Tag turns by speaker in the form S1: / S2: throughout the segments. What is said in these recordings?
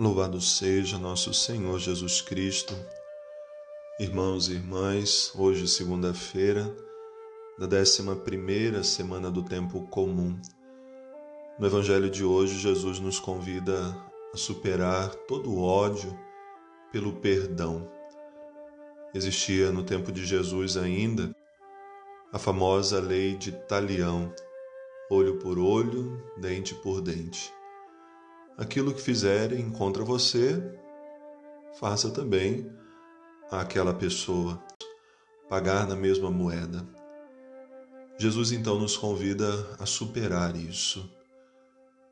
S1: Louvado seja nosso Senhor Jesus Cristo. Irmãos e irmãs, hoje, segunda-feira, da décima primeira semana do tempo comum. No Evangelho de hoje, Jesus nos convida a superar todo o ódio pelo perdão. Existia no tempo de Jesus ainda a famosa lei de Talião, olho por olho, dente por dente aquilo que fizerem contra você, faça também àquela pessoa, pagar na mesma moeda. Jesus então nos convida a superar isso.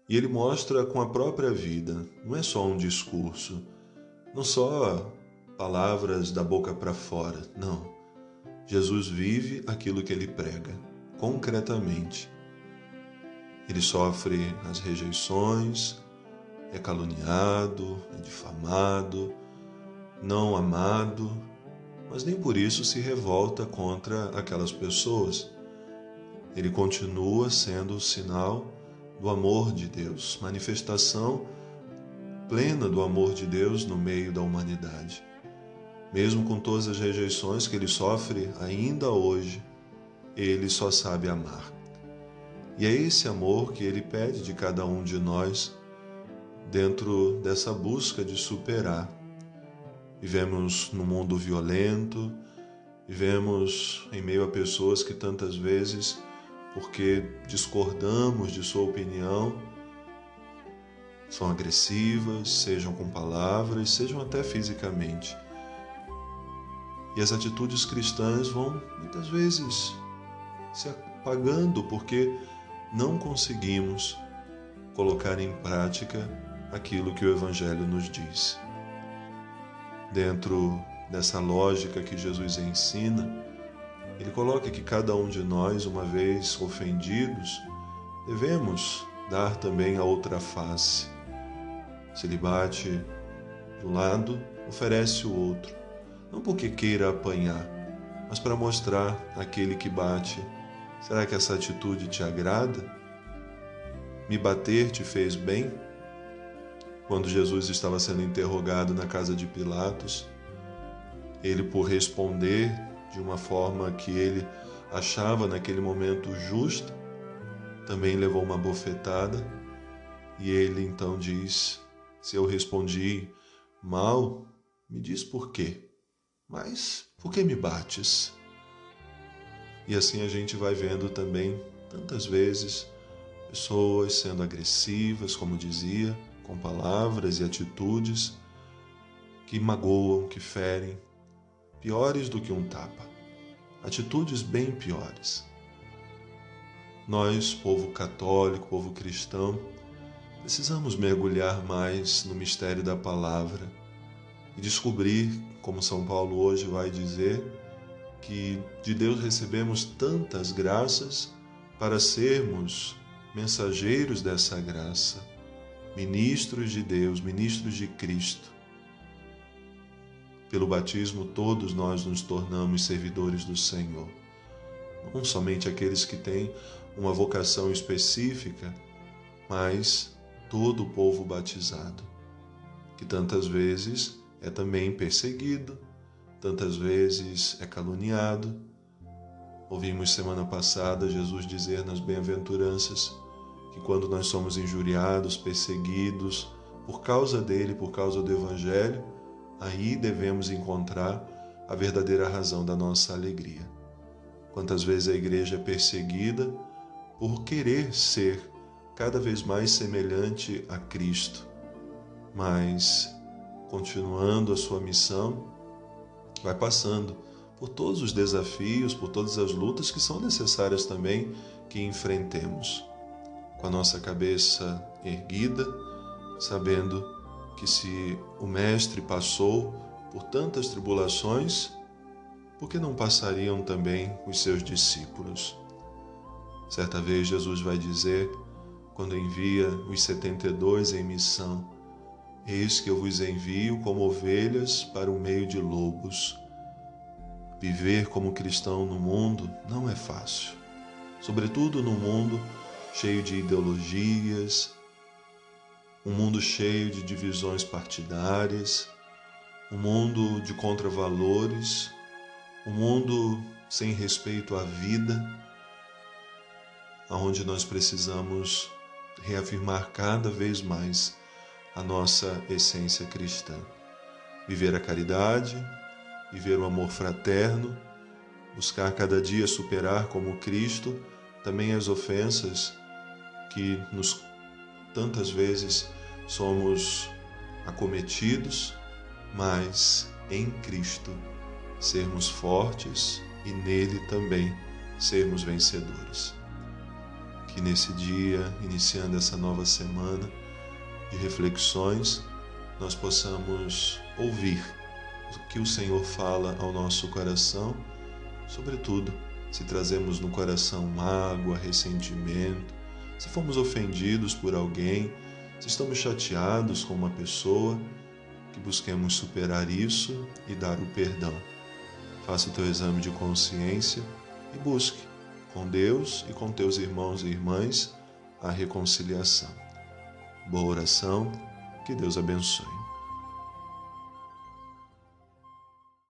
S1: E ele mostra com a própria vida, não é só um discurso, não só palavras da boca para fora, não. Jesus vive aquilo que ele prega, concretamente. Ele sofre as rejeições, é caluniado, é difamado, não amado, mas nem por isso se revolta contra aquelas pessoas. Ele continua sendo o sinal do amor de Deus, manifestação plena do amor de Deus no meio da humanidade. Mesmo com todas as rejeições que ele sofre ainda hoje, ele só sabe amar. E é esse amor que ele pede de cada um de nós dentro dessa busca de superar. Vivemos num mundo violento, vivemos em meio a pessoas que tantas vezes, porque discordamos de sua opinião, são agressivas, sejam com palavras, sejam até fisicamente. E as atitudes cristãs vão muitas vezes se apagando porque não conseguimos colocar em prática aquilo que o Evangelho nos diz. Dentro dessa lógica que Jesus ensina, ele coloca que cada um de nós, uma vez ofendidos, devemos dar também a outra face. Se ele bate de um lado, oferece o outro, não porque queira apanhar, mas para mostrar àquele que bate: será que essa atitude te agrada? Me bater te fez bem? Quando Jesus estava sendo interrogado na casa de Pilatos, ele, por responder de uma forma que ele achava naquele momento justa, também levou uma bofetada e ele então diz: Se eu respondi mal, me diz por quê. Mas por que me bates? E assim a gente vai vendo também tantas vezes pessoas sendo agressivas, como dizia, com palavras e atitudes que magoam, que ferem, piores do que um tapa, atitudes bem piores. Nós, povo católico, povo cristão, precisamos mergulhar mais no mistério da palavra e descobrir, como São Paulo hoje vai dizer, que de Deus recebemos tantas graças para sermos mensageiros dessa graça ministros de Deus, ministros de Cristo. Pelo batismo, todos nós nos tornamos servidores do Senhor. Não somente aqueles que têm uma vocação específica, mas todo o povo batizado, que tantas vezes é também perseguido, tantas vezes é caluniado. Ouvimos semana passada Jesus dizer nas bem-aventuranças: que quando nós somos injuriados, perseguidos por causa dele, por causa do Evangelho, aí devemos encontrar a verdadeira razão da nossa alegria. Quantas vezes a igreja é perseguida por querer ser cada vez mais semelhante a Cristo, mas continuando a sua missão, vai passando por todos os desafios, por todas as lutas que são necessárias também que enfrentemos com a nossa cabeça erguida, sabendo que se o Mestre passou por tantas tribulações, por que não passariam também os seus discípulos? Certa vez Jesus vai dizer, quando envia os setenta e dois em missão, Eis que eu vos envio como ovelhas para o meio de lobos. Viver como cristão no mundo não é fácil, sobretudo no mundo cheio de ideologias, um mundo cheio de divisões partidárias, um mundo de contravalores, um mundo sem respeito à vida, aonde nós precisamos reafirmar cada vez mais a nossa essência cristã. Viver a caridade, viver o amor fraterno, buscar cada dia superar como Cristo também as ofensas que nos tantas vezes somos acometidos, mas em Cristo sermos fortes e nele também sermos vencedores. Que nesse dia, iniciando essa nova semana de reflexões, nós possamos ouvir o que o Senhor fala ao nosso coração, sobretudo se trazemos no coração mágoa, ressentimento, se fomos ofendidos por alguém, se estamos chateados com uma pessoa, que busquemos superar isso e dar o perdão. Faça o teu exame de consciência e busque, com Deus e com teus irmãos e irmãs, a reconciliação. Boa oração, que Deus abençoe.